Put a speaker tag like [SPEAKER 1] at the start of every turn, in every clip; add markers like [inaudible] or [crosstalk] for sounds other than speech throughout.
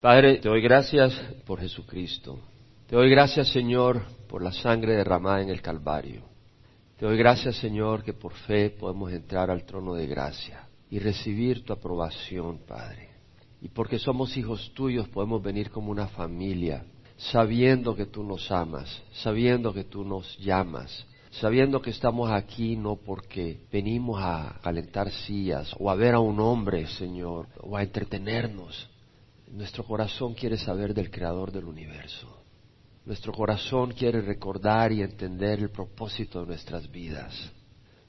[SPEAKER 1] Padre, te doy gracias por Jesucristo. Te doy gracias, Señor, por la sangre derramada en el Calvario. Te doy gracias, Señor, que por fe podemos entrar al trono de gracia y recibir tu aprobación, Padre. Y porque somos hijos tuyos podemos venir como una familia, sabiendo que tú nos amas, sabiendo que tú nos llamas, sabiendo que estamos aquí no porque venimos a calentar sillas o a ver a un hombre, Señor, o a entretenernos. Nuestro corazón quiere saber del Creador del universo. Nuestro corazón quiere recordar y entender el propósito de nuestras vidas.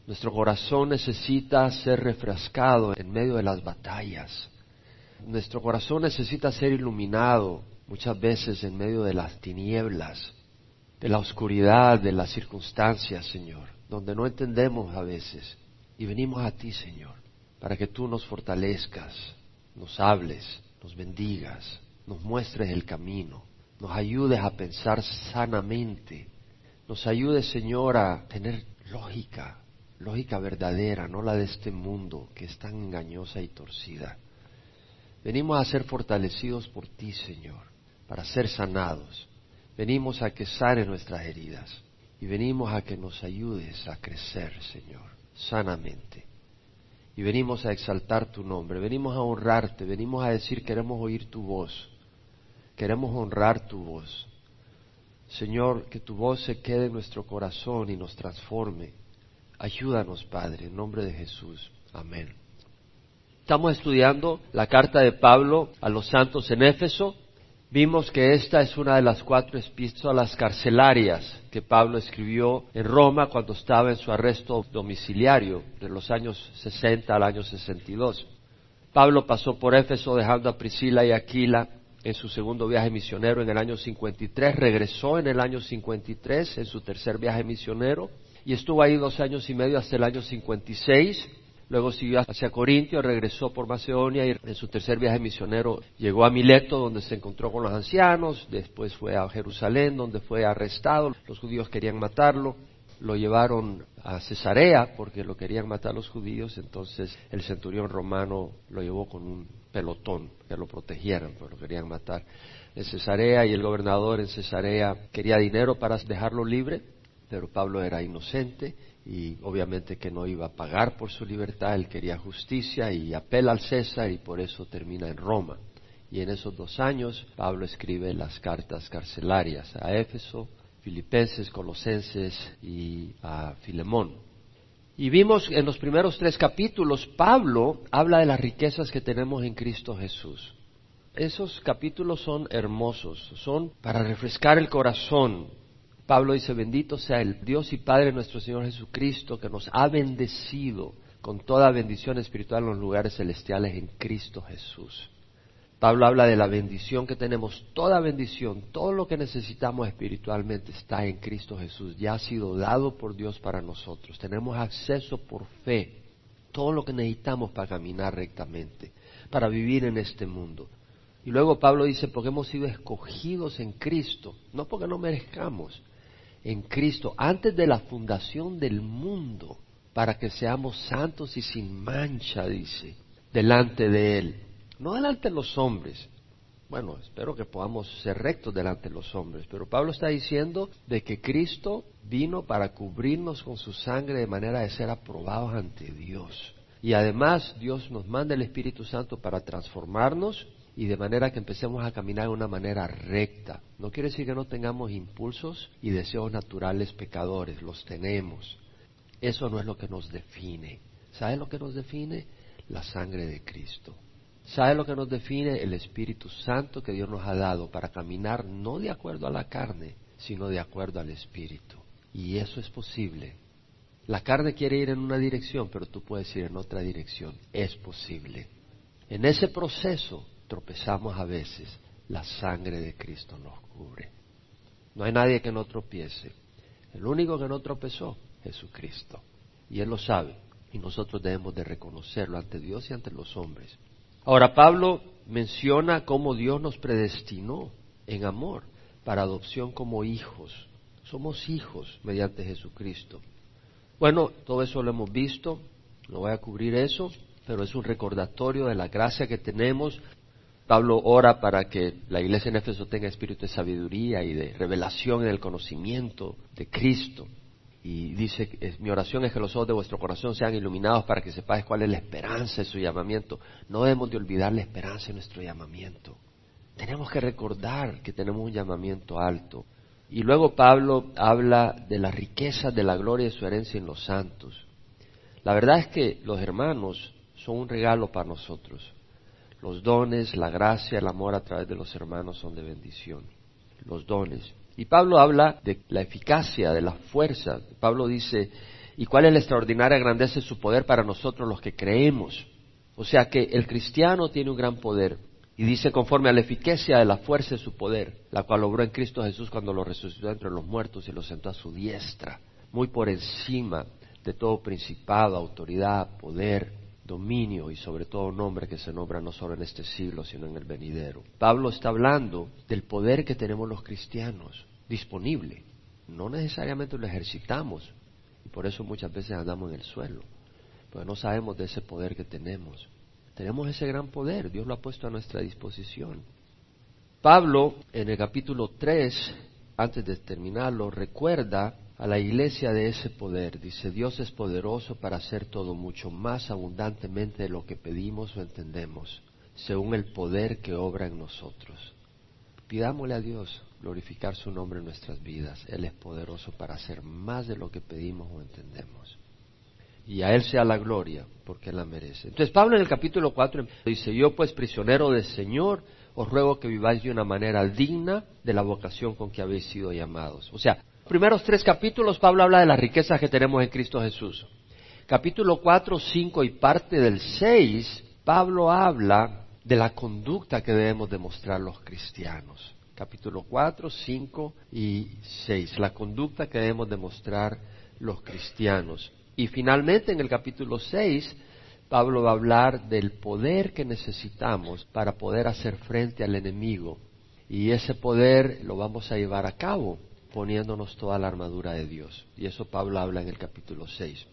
[SPEAKER 1] Nuestro corazón necesita ser refrescado en medio de las batallas. Nuestro corazón necesita ser iluminado muchas veces en medio de las tinieblas, de la oscuridad, de las circunstancias, Señor, donde no entendemos a veces. Y venimos a ti, Señor, para que tú nos fortalezcas, nos hables, nos bendigas, nos muestres el camino, nos ayudes a pensar sanamente, nos ayudes, Señor, a tener lógica, lógica verdadera, no la de este mundo que es tan engañosa y torcida. Venimos a ser fortalecidos por ti, Señor, para ser sanados. Venimos a que sane nuestras heridas y venimos a que nos ayudes a crecer, Señor, sanamente. Y venimos a exaltar tu nombre, venimos a honrarte, venimos a decir queremos oír tu voz, queremos honrar tu voz. Señor, que tu voz se quede en nuestro corazón y nos transforme. Ayúdanos, Padre, en nombre de Jesús. Amén. Estamos estudiando la carta de Pablo a los santos en Éfeso. Vimos que esta es una de las cuatro epístolas carcelarias que Pablo escribió en Roma cuando estaba en su arresto domiciliario de los años 60 al año 62. Pablo pasó por Éfeso dejando a Priscila y Aquila en su segundo viaje misionero en el año 53, regresó en el año 53 en su tercer viaje misionero y estuvo ahí dos años y medio hasta el año 56 Luego siguió hacia Corintio, regresó por Macedonia y en su tercer viaje misionero llegó a Mileto, donde se encontró con los ancianos. Después fue a Jerusalén, donde fue arrestado. Los judíos querían matarlo. Lo llevaron a Cesarea porque lo querían matar los judíos. Entonces el centurión romano lo llevó con un pelotón que lo protegieran, porque lo querían matar. En Cesarea y el gobernador en Cesarea quería dinero para dejarlo libre, pero Pablo era inocente y obviamente que no iba a pagar por su libertad, él quería justicia y apela al César y por eso termina en Roma. Y en esos dos años Pablo escribe las cartas carcelarias a Éfeso, Filipenses, Colosenses y a Filemón. Y vimos en los primeros tres capítulos, Pablo habla de las riquezas que tenemos en Cristo Jesús. Esos capítulos son hermosos, son para refrescar el corazón, Pablo dice, bendito sea el Dios y Padre nuestro Señor Jesucristo, que nos ha bendecido con toda bendición espiritual en los lugares celestiales en Cristo Jesús. Pablo habla de la bendición que tenemos, toda bendición, todo lo que necesitamos espiritualmente está en Cristo Jesús, ya ha sido dado por Dios para nosotros. Tenemos acceso por fe, todo lo que necesitamos para caminar rectamente, para vivir en este mundo. Y luego Pablo dice, porque hemos sido escogidos en Cristo, no porque no merezcamos, en Cristo antes de la fundación del mundo para que seamos santos y sin mancha, dice, delante de Él. No delante de los hombres. Bueno, espero que podamos ser rectos delante de los hombres, pero Pablo está diciendo de que Cristo vino para cubrirnos con su sangre de manera de ser aprobados ante Dios. Y además Dios nos manda el Espíritu Santo para transformarnos y de manera que empecemos a caminar de una manera recta. No quiere decir que no tengamos impulsos y deseos naturales pecadores, los tenemos. Eso no es lo que nos define. ¿Sabe lo que nos define? La sangre de Cristo. ¿Sabe lo que nos define? El Espíritu Santo que Dios nos ha dado para caminar no de acuerdo a la carne, sino de acuerdo al Espíritu. Y eso es posible. La carne quiere ir en una dirección, pero tú puedes ir en otra dirección. Es posible. En ese proceso tropezamos a veces, la sangre de Cristo nos cubre. No hay nadie que no tropiece. El único que no tropezó, Jesucristo. Y Él lo sabe. Y nosotros debemos de reconocerlo ante Dios y ante los hombres. Ahora Pablo menciona cómo Dios nos predestinó en amor para adopción como hijos. Somos hijos mediante Jesucristo. Bueno, todo eso lo hemos visto, no voy a cubrir eso, pero es un recordatorio de la gracia que tenemos Pablo ora para que la iglesia en Éfeso tenga espíritu de sabiduría y de revelación en el conocimiento de Cristo. Y dice, mi oración es que los ojos de vuestro corazón sean iluminados para que sepáis cuál es la esperanza de su llamamiento. No debemos de olvidar la esperanza de nuestro llamamiento. Tenemos que recordar que tenemos un llamamiento alto. Y luego Pablo habla de la riqueza de la gloria de su herencia en los santos. La verdad es que los hermanos son un regalo para nosotros. Los dones, la gracia, el amor a través de los hermanos son de bendición. Los dones. Y Pablo habla de la eficacia, de la fuerza. Pablo dice, ¿y cuál es la extraordinaria grandeza de su poder para nosotros los que creemos? O sea que el cristiano tiene un gran poder. Y dice conforme a la eficacia de la fuerza de su poder, la cual obró en Cristo Jesús cuando lo resucitó entre los muertos y lo sentó a su diestra, muy por encima de todo principado, autoridad, poder, dominio y sobre todo nombre que se nombra no solo en este siglo, sino en el venidero. Pablo está hablando del poder que tenemos los cristianos disponible. No necesariamente lo ejercitamos y por eso muchas veces andamos en el suelo, porque no sabemos de ese poder que tenemos. Tenemos ese gran poder, Dios lo ha puesto a nuestra disposición. Pablo, en el capítulo 3, antes de terminarlo, recuerda a la iglesia de ese poder. Dice, Dios es poderoso para hacer todo mucho más abundantemente de lo que pedimos o entendemos, según el poder que obra en nosotros. Pidámosle a Dios glorificar su nombre en nuestras vidas. Él es poderoso para hacer más de lo que pedimos o entendemos y a Él sea la gloria, porque Él la merece. Entonces Pablo en el capítulo 4 dice, yo pues prisionero del Señor, os ruego que viváis de una manera digna de la vocación con que habéis sido llamados. O sea, primeros tres capítulos Pablo habla de las riquezas que tenemos en Cristo Jesús. Capítulo 4, 5 y parte del 6, Pablo habla de la conducta que debemos demostrar los cristianos. Capítulo 4, 5 y 6, la conducta que debemos demostrar los cristianos. Y finalmente en el capítulo 6, Pablo va a hablar del poder que necesitamos para poder hacer frente al enemigo. Y ese poder lo vamos a llevar a cabo poniéndonos toda la armadura de Dios. Y eso Pablo habla en el capítulo 6.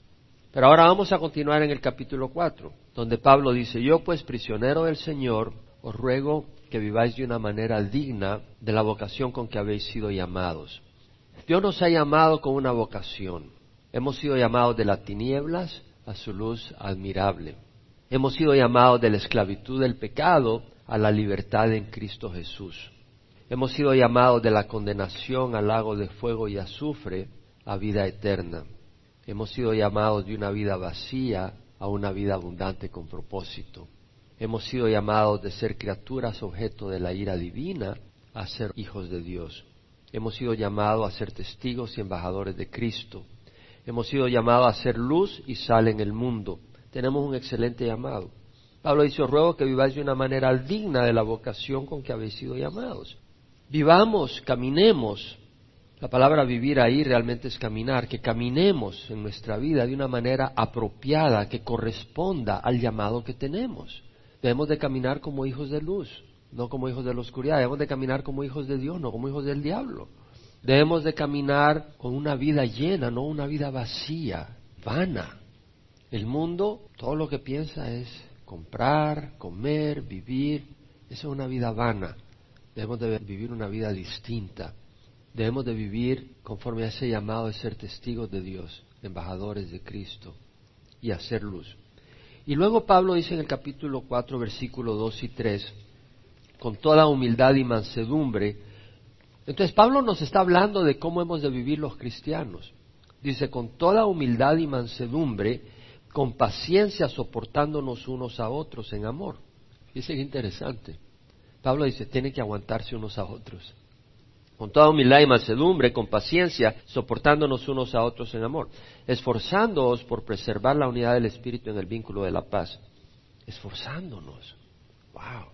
[SPEAKER 1] Pero ahora vamos a continuar en el capítulo 4, donde Pablo dice, yo pues prisionero del Señor, os ruego que viváis de una manera digna de la vocación con que habéis sido llamados. Dios nos ha llamado con una vocación. Hemos sido llamados de las tinieblas a su luz admirable. Hemos sido llamados de la esclavitud del pecado a la libertad en Cristo Jesús. Hemos sido llamados de la condenación al lago de fuego y azufre a vida eterna. Hemos sido llamados de una vida vacía a una vida abundante con propósito. Hemos sido llamados de ser criaturas objeto de la ira divina a ser hijos de Dios. Hemos sido llamados a ser testigos y embajadores de Cristo. Hemos sido llamados a ser luz y sal en el mundo. Tenemos un excelente llamado. Pablo dice, ruego que viváis de una manera digna de la vocación con que habéis sido llamados. Vivamos, caminemos. La palabra vivir ahí realmente es caminar, que caminemos en nuestra vida de una manera apropiada, que corresponda al llamado que tenemos. Debemos de caminar como hijos de luz, no como hijos de la oscuridad. Debemos de caminar como hijos de Dios, no como hijos del diablo. Debemos de caminar con una vida llena, no una vida vacía, vana. El mundo, todo lo que piensa es comprar, comer, vivir. Esa es una vida vana. Debemos de vivir una vida distinta. Debemos de vivir conforme a ese llamado de ser testigos de Dios, embajadores de Cristo y hacer luz. Y luego Pablo dice en el capítulo 4, versículo 2 y 3, con toda humildad y mansedumbre, entonces Pablo nos está hablando de cómo hemos de vivir los cristianos. Dice, con toda humildad y mansedumbre, con paciencia soportándonos unos a otros en amor. Dice que interesante. Pablo dice, tienen que aguantarse unos a otros. Con toda humildad y mansedumbre, con paciencia, soportándonos unos a otros en amor. Esforzándoos por preservar la unidad del Espíritu en el vínculo de la paz. Esforzándonos. Wow.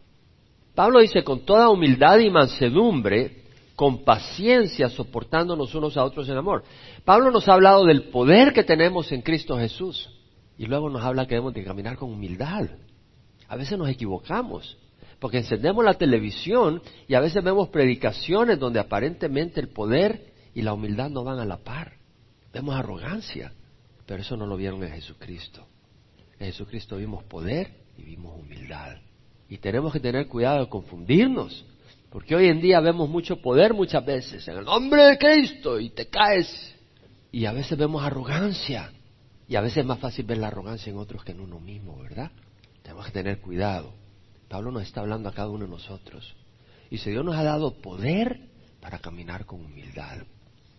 [SPEAKER 1] Pablo dice, con toda humildad y mansedumbre, con paciencia, soportándonos unos a otros en amor. Pablo nos ha hablado del poder que tenemos en Cristo Jesús y luego nos habla que debemos de caminar con humildad. A veces nos equivocamos porque encendemos la televisión y a veces vemos predicaciones donde aparentemente el poder y la humildad no van a la par. Vemos arrogancia, pero eso no lo vieron en Jesucristo. En Jesucristo vimos poder y vimos humildad. Y tenemos que tener cuidado de confundirnos, porque hoy en día vemos mucho poder muchas veces en el nombre de Cristo y te caes. Y a veces vemos arrogancia. Y a veces es más fácil ver la arrogancia en otros que en uno mismo, ¿verdad? Tenemos que tener cuidado. Pablo nos está hablando a cada uno de nosotros. Y si Dios nos ha dado poder para caminar con humildad.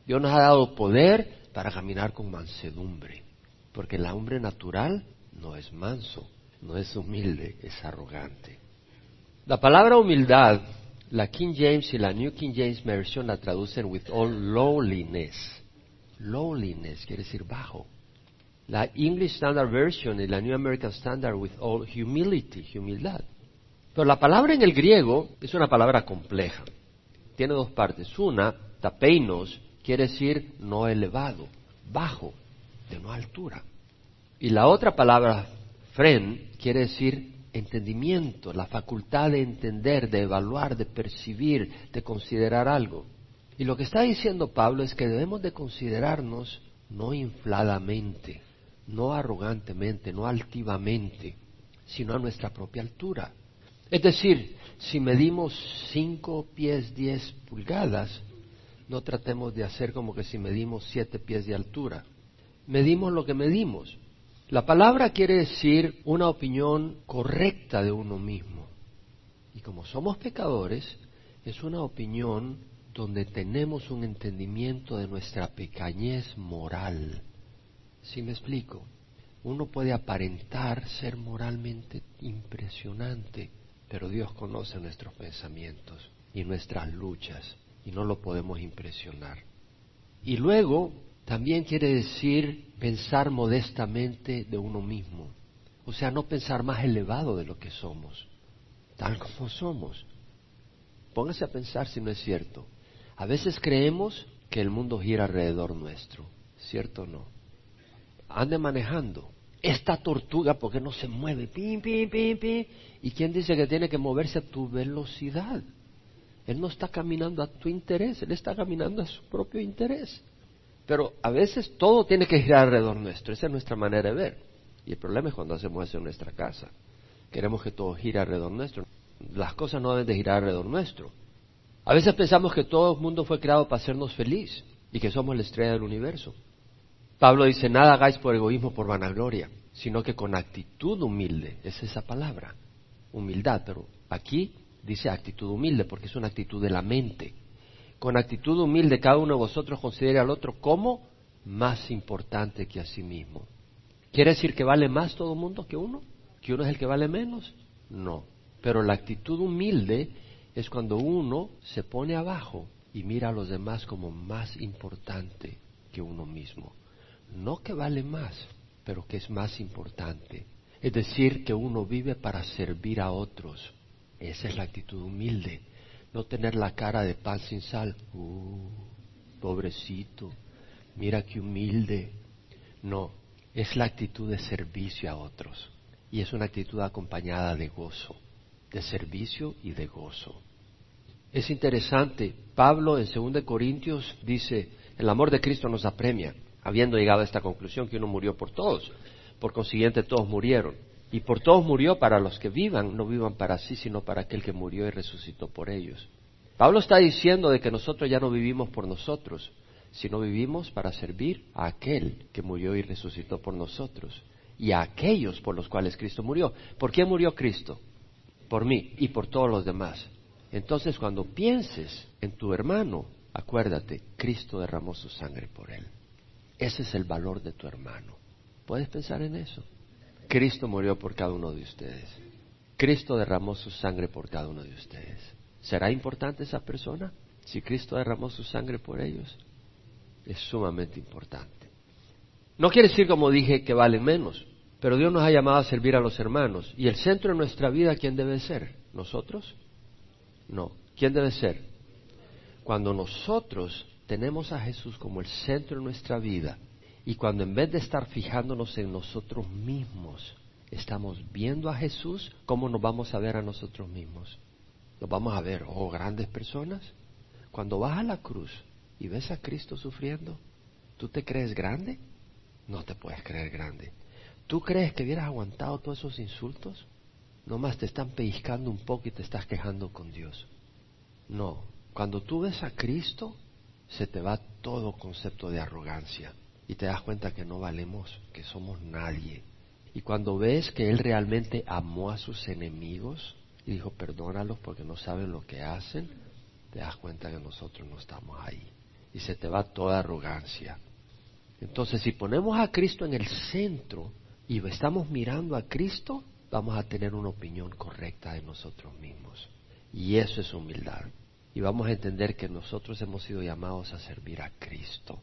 [SPEAKER 1] Dios nos ha dado poder para caminar con mansedumbre. Porque el hombre natural no es manso, no es humilde, es arrogante. La palabra humildad, la King James y la New King James Version la traducen with all lowliness. Lowliness quiere decir bajo. La English Standard Version y la New American Standard with all humility, humildad. Pero la palabra en el griego es una palabra compleja. Tiene dos partes. Una, tapeinos, quiere decir no elevado, bajo, de no altura. Y la otra palabra, fren, quiere decir entendimiento, la facultad de entender, de evaluar, de percibir, de considerar algo. Y lo que está diciendo Pablo es que debemos de considerarnos no infladamente, no arrogantemente, no altivamente, sino a nuestra propia altura. Es decir, si medimos cinco pies diez pulgadas, no tratemos de hacer como que si medimos siete pies de altura. Medimos lo que medimos. La palabra quiere decir una opinión correcta de uno mismo. Y como somos pecadores, es una opinión donde tenemos un entendimiento de nuestra pequeñez moral. ¿Sí me explico? Uno puede aparentar ser moralmente impresionante, pero Dios conoce nuestros pensamientos y nuestras luchas y no lo podemos impresionar. Y luego también quiere decir pensar modestamente de uno mismo, o sea, no pensar más elevado de lo que somos, tal como somos. Póngase a pensar si no es cierto. A veces creemos que el mundo gira alrededor nuestro, ¿cierto o no? Ande manejando. Esta tortuga, porque no se mueve? Pim, pim, pim, pim. ¿Y quién dice que tiene que moverse a tu velocidad? Él no está caminando a tu interés, Él está caminando a su propio interés. Pero a veces todo tiene que girar alrededor nuestro, esa es nuestra manera de ver. Y el problema es cuando hacemos eso en nuestra casa. Queremos que todo gire alrededor nuestro. Las cosas no deben de girar alrededor nuestro. A veces pensamos que todo el mundo fue creado para hacernos feliz y que somos la estrella del universo. Pablo dice, nada hagáis por egoísmo, por vanagloria, sino que con actitud humilde, es esa palabra, humildad, pero aquí dice actitud humilde porque es una actitud de la mente. Con actitud humilde cada uno de vosotros considere al otro como más importante que a sí mismo. ¿Quiere decir que vale más todo el mundo que uno? ¿Que uno es el que vale menos? No. Pero la actitud humilde es cuando uno se pone abajo y mira a los demás como más importante que uno mismo. No que vale más, pero que es más importante. Es decir, que uno vive para servir a otros esa es la actitud humilde. No tener la cara de pan sin sal. Uh, pobrecito, mira qué humilde. No, es la actitud de servicio a otros. Y es una actitud acompañada de gozo, de servicio y de gozo. Es interesante, Pablo en 2 Corintios dice, el amor de Cristo nos apremia, habiendo llegado a esta conclusión que uno murió por todos, por consiguiente todos murieron. Y por todos murió para los que vivan, no vivan para sí, sino para aquel que murió y resucitó por ellos. Pablo está diciendo de que nosotros ya no vivimos por nosotros, sino vivimos para servir a aquel que murió y resucitó por nosotros y a aquellos por los cuales Cristo murió. ¿Por qué murió Cristo? Por mí y por todos los demás. Entonces, cuando pienses en tu hermano, acuérdate, Cristo derramó su sangre por él. Ese es el valor de tu hermano. ¿Puedes pensar en eso? Cristo murió por cada uno de ustedes. Cristo derramó su sangre por cada uno de ustedes. ¿Será importante esa persona? Si Cristo derramó su sangre por ellos, es sumamente importante. No quiere decir, como dije, que valen menos, pero Dios nos ha llamado a servir a los hermanos. ¿Y el centro de nuestra vida quién debe ser? ¿Nosotros? No. ¿Quién debe ser? Cuando nosotros tenemos a Jesús como el centro de nuestra vida, y cuando en vez de estar fijándonos en nosotros mismos, estamos viendo a Jesús, ¿cómo nos vamos a ver a nosotros mismos? Nos vamos a ver, oh, grandes personas. Cuando vas a la cruz y ves a Cristo sufriendo, ¿tú te crees grande? No te puedes creer grande. ¿Tú crees que hubieras aguantado todos esos insultos? nomás te están pellizcando un poco y te estás quejando con Dios. No, cuando tú ves a Cristo, se te va todo concepto de arrogancia y te das cuenta que no valemos, que somos nadie. Y cuando ves que Él realmente amó a sus enemigos y dijo, perdónalos porque no saben lo que hacen, te das cuenta que nosotros no estamos ahí. Y se te va toda arrogancia. Entonces, si ponemos a Cristo en el centro y estamos mirando a Cristo, vamos a tener una opinión correcta de nosotros mismos. Y eso es humildad. Y vamos a entender que nosotros hemos sido llamados a servir a Cristo,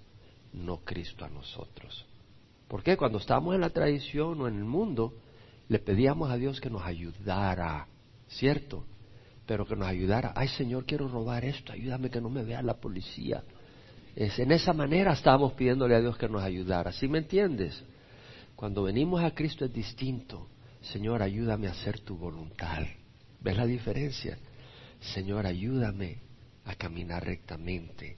[SPEAKER 1] no Cristo a nosotros. Porque cuando estábamos en la tradición o en el mundo, le pedíamos a Dios que nos ayudara, ¿cierto? Pero que nos ayudara. Ay Señor, quiero robar esto, ayúdame que no me vea la policía. Es, en esa manera estábamos pidiéndole a Dios que nos ayudara. ¿Sí me entiendes? Cuando venimos a Cristo es distinto. Señor, ayúdame a hacer tu voluntad. ¿Ves la diferencia? Señor, ayúdame a caminar rectamente.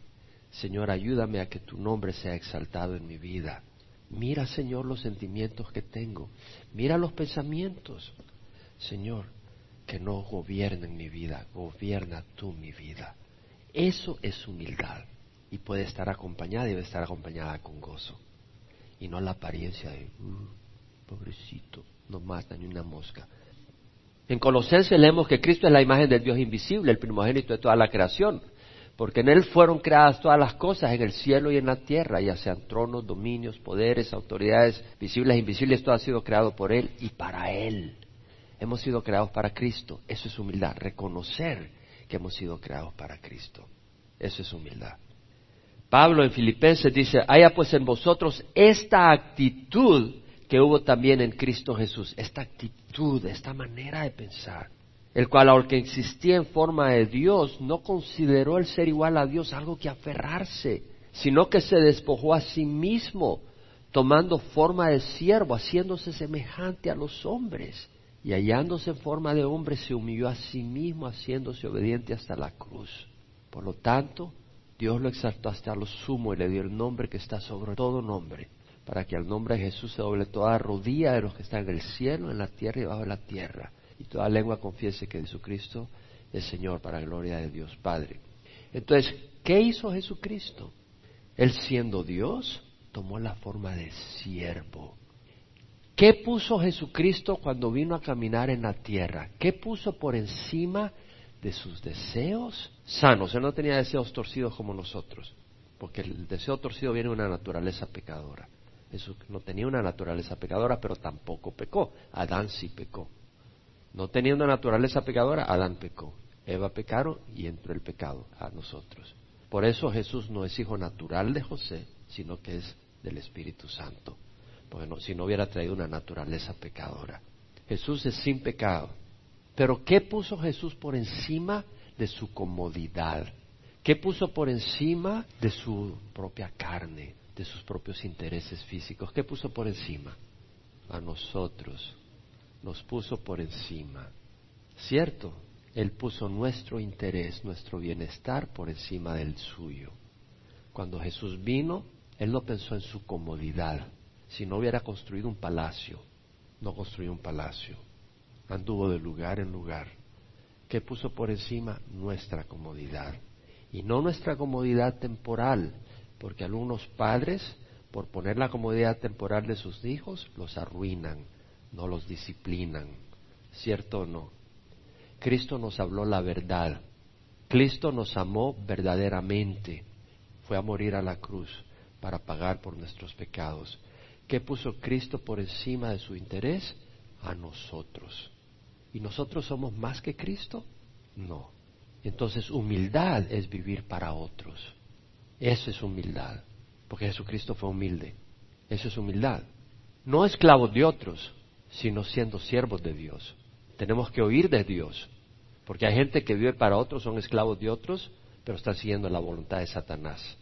[SPEAKER 1] Señor, ayúdame a que tu nombre sea exaltado en mi vida. Mira, Señor, los sentimientos que tengo. Mira los pensamientos. Señor, que no gobiernen mi vida, gobierna tú mi vida. Eso es humildad y puede estar acompañada y debe estar acompañada con gozo y no la apariencia de uh, pobrecito, no mata ni una mosca. En Colosenses leemos que Cristo es la imagen del Dios invisible, el primogénito de toda la creación, porque en Él fueron creadas todas las cosas en el cielo y en la tierra, ya sean tronos, dominios, poderes, autoridades visibles e invisibles, todo ha sido creado por Él y para Él. Hemos sido creados para Cristo. Eso es humildad, reconocer que hemos sido creados para Cristo. Eso es humildad. Pablo en Filipenses dice, haya pues en vosotros esta actitud que hubo también en Cristo Jesús, esta actitud, esta manera de pensar, el cual aunque existía en forma de Dios, no consideró el ser igual a Dios algo que aferrarse, sino que se despojó a sí mismo, tomando forma de siervo, haciéndose semejante a los hombres, y hallándose en forma de hombre, se humilló a sí mismo, haciéndose obediente hasta la cruz. Por lo tanto, Dios lo exaltó hasta lo sumo y le dio el nombre que está sobre todo nombre, para que al nombre de Jesús se doble toda rodilla de los que están en el cielo, en la tierra y bajo la tierra, y toda lengua confiese que Jesucristo es Señor para la gloria de Dios Padre. Entonces, ¿qué hizo Jesucristo? Él siendo Dios, tomó la forma de siervo. ¿Qué puso Jesucristo cuando vino a caminar en la tierra? ¿Qué puso por encima de sus deseos sanos. Él no tenía deseos torcidos como nosotros, porque el deseo torcido viene de una naturaleza pecadora. Jesús no tenía una naturaleza pecadora, pero tampoco pecó. Adán sí pecó. No tenía una naturaleza pecadora, Adán pecó. Eva pecaron y entró el pecado a nosotros. Por eso Jesús no es hijo natural de José, sino que es del Espíritu Santo. Porque si no hubiera traído una naturaleza pecadora. Jesús es sin pecado pero ¿qué puso Jesús por encima de su comodidad? ¿Qué puso por encima de su propia carne, de sus propios intereses físicos? ¿Qué puso por encima? A nosotros. Nos puso por encima. ¿Cierto? Él puso nuestro interés, nuestro bienestar por encima del suyo. Cuando Jesús vino, Él no pensó en su comodidad. Si no hubiera construido un palacio, no construyó un palacio anduvo de lugar en lugar, que puso por encima nuestra comodidad. Y no nuestra comodidad temporal, porque algunos padres, por poner la comodidad temporal de sus hijos, los arruinan, no los disciplinan. ¿Cierto o no? Cristo nos habló la verdad. Cristo nos amó verdaderamente. Fue a morir a la cruz para pagar por nuestros pecados. ¿Qué puso Cristo por encima de su interés? A nosotros. ¿Y nosotros somos más que Cristo? No. Entonces humildad es vivir para otros. Eso es humildad. Porque Jesucristo fue humilde. Eso es humildad. No esclavos de otros, sino siendo siervos de Dios. Tenemos que oír de Dios. Porque hay gente que vive para otros, son esclavos de otros, pero están siguiendo la voluntad de Satanás.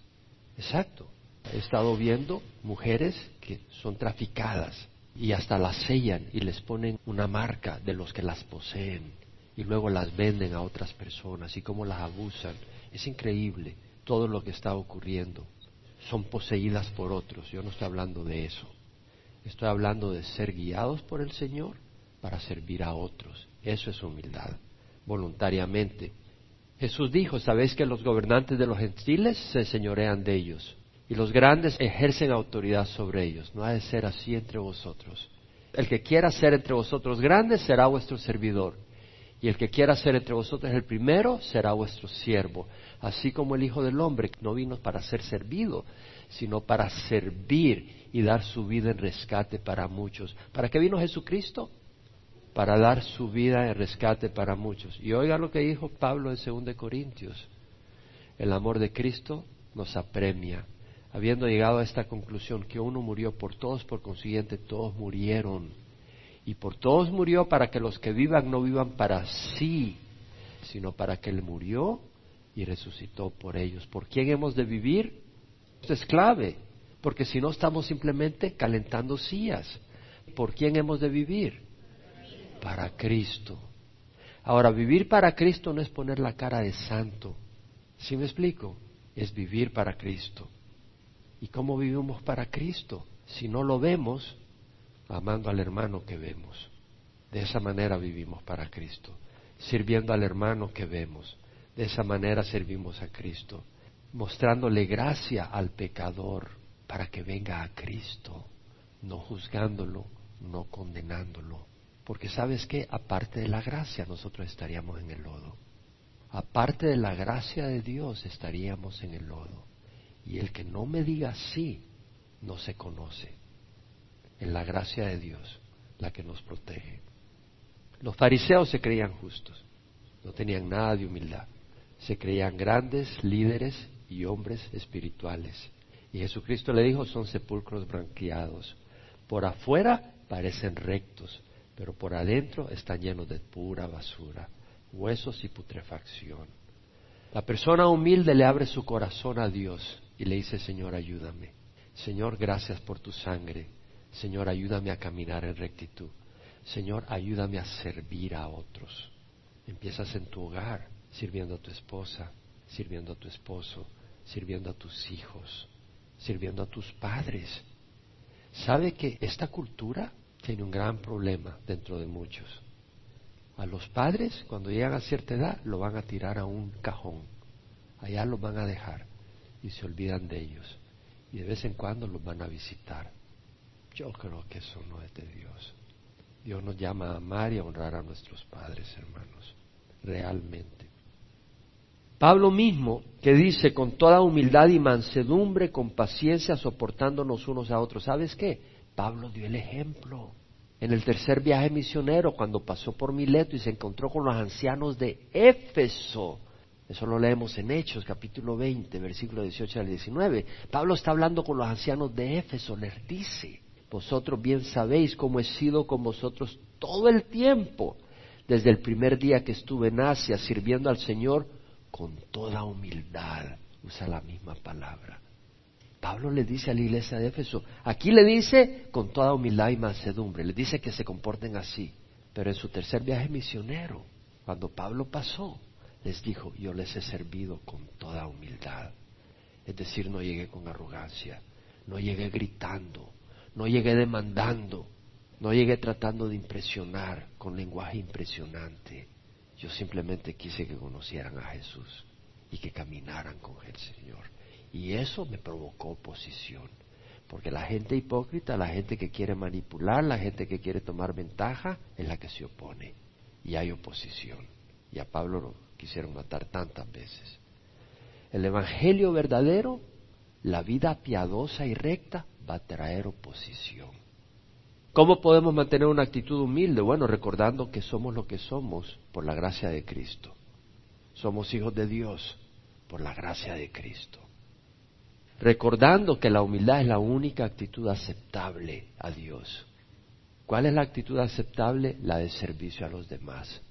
[SPEAKER 1] Exacto. He estado viendo mujeres que son traficadas y hasta las sellan y les ponen una marca de los que las poseen y luego las venden a otras personas y cómo las abusan. Es increíble todo lo que está ocurriendo. Son poseídas por otros. Yo no estoy hablando de eso. Estoy hablando de ser guiados por el Señor para servir a otros. Eso es humildad, voluntariamente. Jesús dijo, ¿sabéis que los gobernantes de los gentiles se señorean de ellos? Y los grandes ejercen autoridad sobre ellos. No ha de ser así entre vosotros. El que quiera ser entre vosotros grande será vuestro servidor. Y el que quiera ser entre vosotros el primero será vuestro siervo. Así como el Hijo del Hombre no vino para ser servido, sino para servir y dar su vida en rescate para muchos. ¿Para qué vino Jesucristo? Para dar su vida en rescate para muchos. Y oiga lo que dijo Pablo en 2 Corintios. El amor de Cristo nos apremia, habiendo llegado a esta conclusión que uno murió por todos, por consiguiente todos murieron. Y por todos murió para que los que vivan no vivan para sí, sino para que Él murió y resucitó por ellos. ¿Por quién hemos de vivir? Esto es clave, porque si no estamos simplemente calentando sillas. ¿Por quién hemos de vivir? Para Cristo. Ahora, vivir para Cristo no es poner la cara de santo. ¿Sí me explico? Es vivir para Cristo. ¿Y cómo vivimos para Cristo? Si no lo vemos, amando al hermano que vemos. De esa manera vivimos para Cristo, sirviendo al hermano que vemos. De esa manera servimos a Cristo mostrándole gracia al pecador para que venga a Cristo, no juzgándolo, no condenándolo. Porque sabes que aparte de la gracia nosotros estaríamos en el lodo. Aparte de la gracia de Dios estaríamos en el lodo. Y el que no me diga sí, no se conoce. En la gracia de Dios, la que nos protege. Los fariseos se creían justos, no tenían nada de humildad. Se creían grandes líderes y hombres espirituales. Y Jesucristo le dijo, son sepulcros branqueados. Por afuera parecen rectos, pero por adentro están llenos de pura basura, huesos y putrefacción. La persona humilde le abre su corazón a Dios y le dice, Señor, ayúdame. Señor, gracias por tu sangre. Señor, ayúdame a caminar en rectitud. Señor, ayúdame a servir a otros. Empiezas en tu hogar, sirviendo a tu esposa, sirviendo a tu esposo, sirviendo a tus hijos, sirviendo a tus padres. ¿Sabe que esta cultura tiene un gran problema dentro de muchos? A los padres, cuando llegan a cierta edad, lo van a tirar a un cajón. Allá los van a dejar y se olvidan de ellos. Y de vez en cuando los van a visitar. Yo creo que eso no es de Dios. Dios nos llama a amar y a honrar a nuestros padres, hermanos. Realmente. Pablo mismo, que dice con toda humildad y mansedumbre, con paciencia, soportándonos unos a otros. ¿Sabes qué? Pablo dio el ejemplo. En el tercer viaje misionero, cuando pasó por Mileto y se encontró con los ancianos de Éfeso. Eso lo leemos en Hechos, capítulo 20, versículo 18 al 19. Pablo está hablando con los ancianos de Éfeso, les dice, vosotros bien sabéis cómo he sido con vosotros todo el tiempo, desde el primer día que estuve en Asia sirviendo al Señor con toda humildad. Usa la misma palabra. Pablo le dice a la iglesia de Éfeso, aquí le dice con toda humildad y mansedumbre, le dice que se comporten así. Pero en su tercer viaje misionero, cuando Pablo pasó, les dijo, yo les he servido con toda humildad. Es decir, no llegué con arrogancia, no llegué gritando, no llegué demandando, no llegué tratando de impresionar con lenguaje impresionante. Yo simplemente quise que conocieran a Jesús y que caminaran con el Señor. Y eso me provocó oposición. Porque la gente hipócrita, la gente que quiere manipular, la gente que quiere tomar ventaja, es la que se opone. Y hay oposición. Y a Pablo lo quisieron matar tantas veces. El Evangelio verdadero, la vida piadosa y recta, va a traer oposición. ¿Cómo podemos mantener una actitud humilde? Bueno, recordando que somos lo que somos por la gracia de Cristo. Somos hijos de Dios por la gracia de Cristo. Recordando que la humildad es la única actitud aceptable a Dios. ¿Cuál es la actitud aceptable? La de servicio a los demás.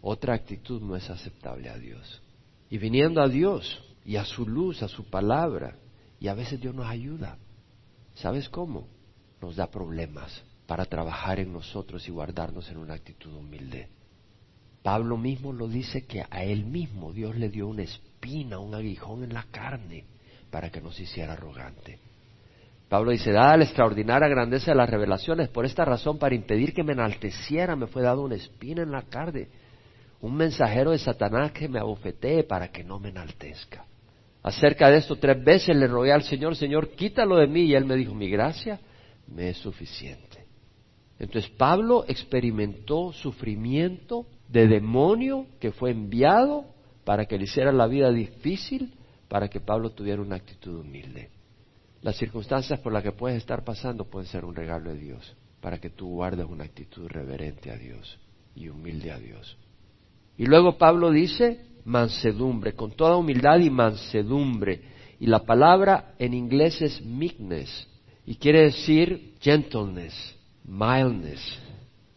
[SPEAKER 1] Otra actitud no es aceptable a Dios. Y viniendo a Dios y a su luz, a su palabra, y a veces Dios nos ayuda. ¿Sabes cómo? nos da problemas para trabajar en nosotros y guardarnos en una actitud humilde. Pablo mismo lo dice que a él mismo Dios le dio una espina, un aguijón en la carne para que nos hiciera arrogante. Pablo dice, dada la extraordinaria grandeza de las revelaciones, por esta razón, para impedir que me enalteciera, me fue dado una espina en la carne, un mensajero de Satanás que me abofetee para que no me enaltezca. Acerca de esto, tres veces le rogué al Señor, Señor, quítalo de mí, y él me dijo, mi gracia me es suficiente. Entonces Pablo experimentó sufrimiento de demonio que fue enviado para que le hiciera la vida difícil, para que Pablo tuviera una actitud humilde. Las circunstancias por las que puedes estar pasando pueden ser un regalo de Dios, para que tú guardes una actitud reverente a Dios y humilde a Dios. Y luego Pablo dice mansedumbre, con toda humildad y mansedumbre. Y la palabra en inglés es meekness, y quiere decir gentleness, mildness,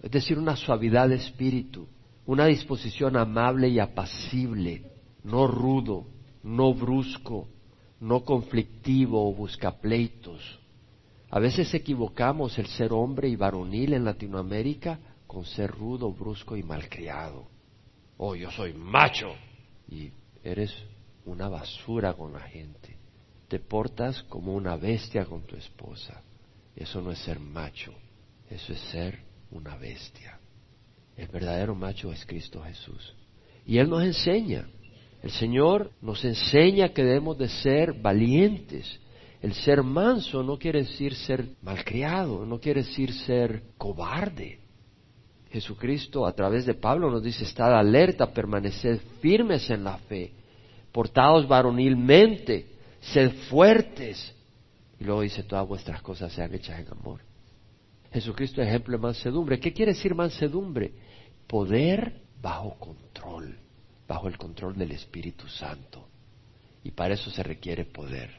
[SPEAKER 1] es decir, una suavidad de espíritu, una disposición amable y apacible, no rudo, no brusco, no conflictivo o buscapleitos. A veces equivocamos el ser hombre y varonil en Latinoamérica con ser rudo, brusco y malcriado. Oh, yo soy macho. Y eres una basura con la gente. Te portas como una bestia con tu esposa. Eso no es ser macho, eso es ser una bestia. El verdadero macho es Cristo Jesús. Y Él nos enseña el Señor nos enseña que debemos de ser valientes. El ser manso no quiere decir ser malcriado, no quiere decir ser cobarde. Jesucristo a través de Pablo nos dice, estad alerta, permaneced firmes en la fe, portaos varonilmente, sed fuertes. Y luego dice, todas vuestras cosas sean hechas en amor. Jesucristo es ejemplo de mansedumbre. ¿Qué quiere decir mansedumbre? Poder bajo control bajo el control del Espíritu Santo. Y para eso se requiere poder.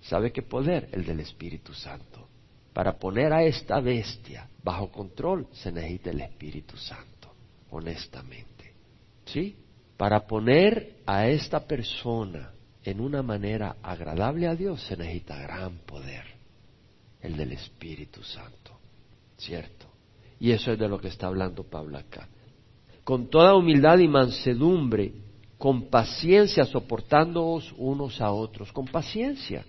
[SPEAKER 1] ¿Sabe qué poder? El del Espíritu Santo. Para poner a esta bestia bajo control se necesita el Espíritu Santo, honestamente. ¿Sí? Para poner a esta persona en una manera agradable a Dios se necesita gran poder, el del Espíritu Santo. ¿Cierto? Y eso es de lo que está hablando Pablo acá con toda humildad y mansedumbre, con paciencia, soportándoos unos a otros, con paciencia.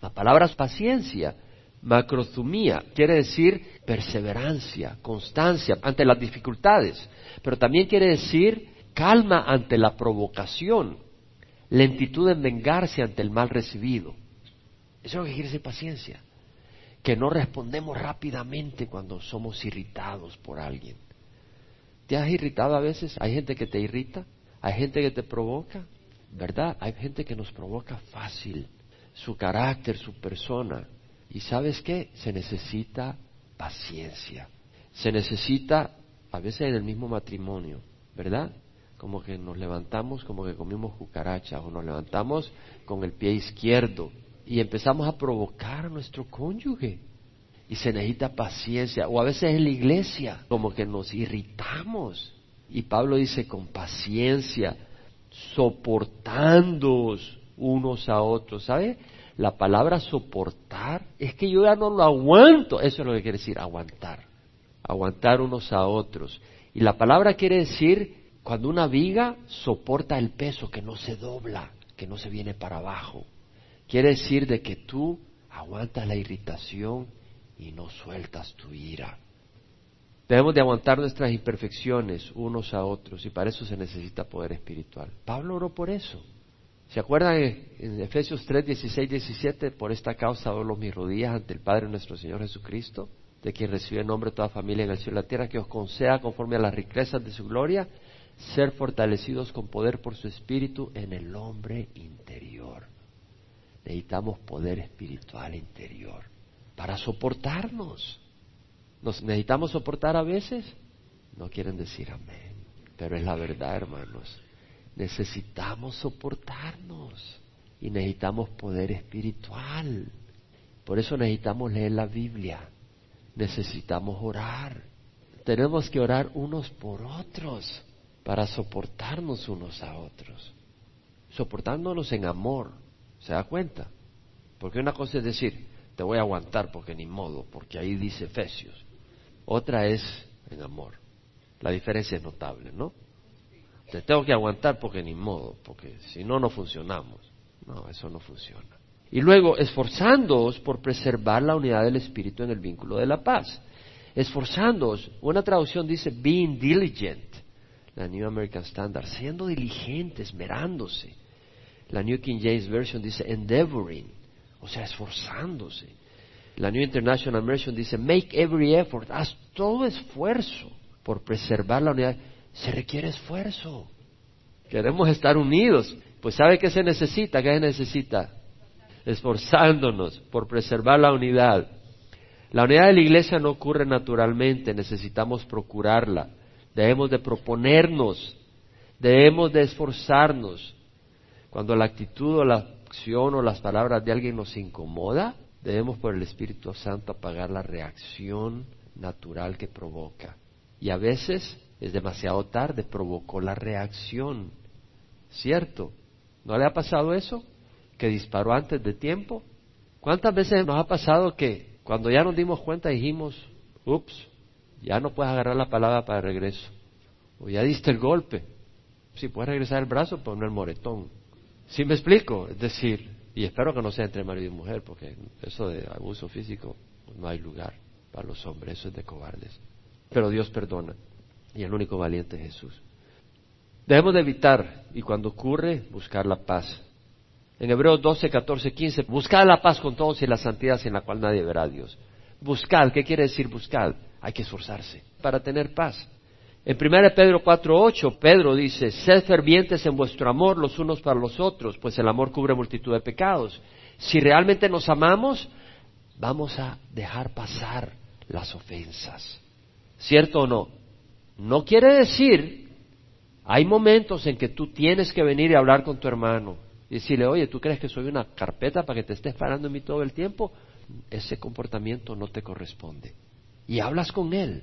[SPEAKER 1] La palabra es paciencia, macrozumía, quiere decir perseverancia, constancia ante las dificultades, pero también quiere decir calma ante la provocación, lentitud en vengarse ante el mal recibido. Eso es lo que quiere decir paciencia, que no respondemos rápidamente cuando somos irritados por alguien ¿Te has irritado a veces? ¿Hay gente que te irrita? ¿Hay gente que te provoca? ¿Verdad? Hay gente que nos provoca fácil. Su carácter, su persona. ¿Y sabes qué? Se necesita paciencia. Se necesita, a veces en el mismo matrimonio, ¿verdad? Como que nos levantamos como que comimos cucarachas o nos levantamos con el pie izquierdo y empezamos a provocar a nuestro cónyuge y se necesita paciencia. O a veces en la iglesia, como que nos irritamos. Y Pablo dice con paciencia, soportándoos unos a otros. ¿Sabe? La palabra soportar es que yo ya no lo aguanto. Eso es lo que quiere decir aguantar. Aguantar unos a otros. Y la palabra quiere decir cuando una viga soporta el peso, que no se dobla, que no se viene para abajo. Quiere decir de que tú aguantas la irritación y no sueltas tu ira. Debemos de aguantar nuestras imperfecciones unos a otros y para eso se necesita poder espiritual. Pablo oró por eso. ¿Se acuerdan en Efesios 3, 16, 17? Por esta causa doblo mis rodillas ante el Padre nuestro Señor Jesucristo, de quien recibe el nombre de toda familia en el cielo y la tierra, que os conceda conforme a las riquezas de su gloria, ser fortalecidos con poder por su espíritu en el hombre interior. Necesitamos poder espiritual interior para soportarnos. ¿Nos necesitamos soportar a veces? No quieren decir amén, pero es la verdad, hermanos. Necesitamos soportarnos y necesitamos poder espiritual. Por eso necesitamos leer la Biblia, necesitamos orar. Tenemos que orar unos por otros para soportarnos unos a otros, soportándonos en amor. ¿Se da cuenta? Porque una cosa es decir, te voy a aguantar porque ni modo, porque ahí dice Efesios. Otra es en amor. La diferencia es notable, ¿no? Te tengo que aguantar porque ni modo, porque si no, no funcionamos. No, eso no funciona. Y luego, esforzándoos por preservar la unidad del Espíritu en el vínculo de la paz. Esforzándoos. Una traducción dice being diligent, la New American Standard, siendo diligente, esmerándose. La New King James Version dice endeavoring, o sea, esforzándose. La New International Version dice make every effort, haz todo esfuerzo por preservar la unidad. Se requiere esfuerzo. Queremos estar unidos. Pues ¿sabe qué se necesita? ¿Qué se necesita? Esforzándonos por preservar la unidad. La unidad de la iglesia no ocurre naturalmente, necesitamos procurarla. Debemos de proponernos, debemos de esforzarnos. Cuando la actitud o la acción o las palabras de alguien nos incomoda, debemos por el Espíritu Santo apagar la reacción natural que provoca. Y a veces es demasiado tarde, provocó la reacción. ¿Cierto? ¿No le ha pasado eso? Que disparó antes de tiempo. ¿Cuántas veces nos ha pasado que cuando ya nos dimos cuenta dijimos, ups, ya no puedes agarrar la palabra para regreso? O ya diste el golpe. Si puedes regresar el brazo, pon el moretón. ¿Sí me explico? Es decir, y espero que no sea entre marido y mujer, porque eso de abuso físico no hay lugar para los hombres, eso es de cobardes. Pero Dios perdona, y el único valiente es Jesús. Debemos de evitar, y cuando ocurre, buscar la paz. En Hebreos 12, 14, 15, buscad la paz con todos y la santidad sin la cual nadie verá a Dios. Buscad, ¿qué quiere decir buscad? Hay que esforzarse para tener paz. En 1 Pedro 4.8, Pedro dice, sed fervientes en vuestro amor los unos para los otros, pues el amor cubre multitud de pecados. Si realmente nos amamos, vamos a dejar pasar las ofensas. ¿Cierto o no? No quiere decir, hay momentos en que tú tienes que venir y hablar con tu hermano y decirle, oye, ¿tú crees que soy una carpeta para que te estés parando en mí todo el tiempo? Ese comportamiento no te corresponde. Y hablas con él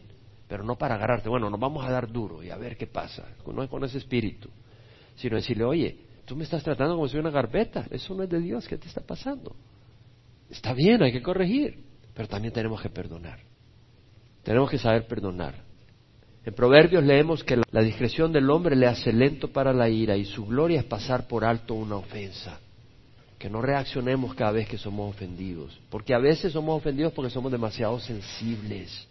[SPEAKER 1] pero no para agarrarte, bueno, nos vamos a dar duro y a ver qué pasa, no es con ese espíritu, sino decirle, oye, tú me estás tratando como si fuera una carpeta, eso no es de Dios, ¿qué te está pasando? Está bien, hay que corregir, pero también tenemos que perdonar. Tenemos que saber perdonar. En Proverbios leemos que la discreción del hombre le hace lento para la ira y su gloria es pasar por alto una ofensa. Que no reaccionemos cada vez que somos ofendidos, porque a veces somos ofendidos porque somos demasiado sensibles.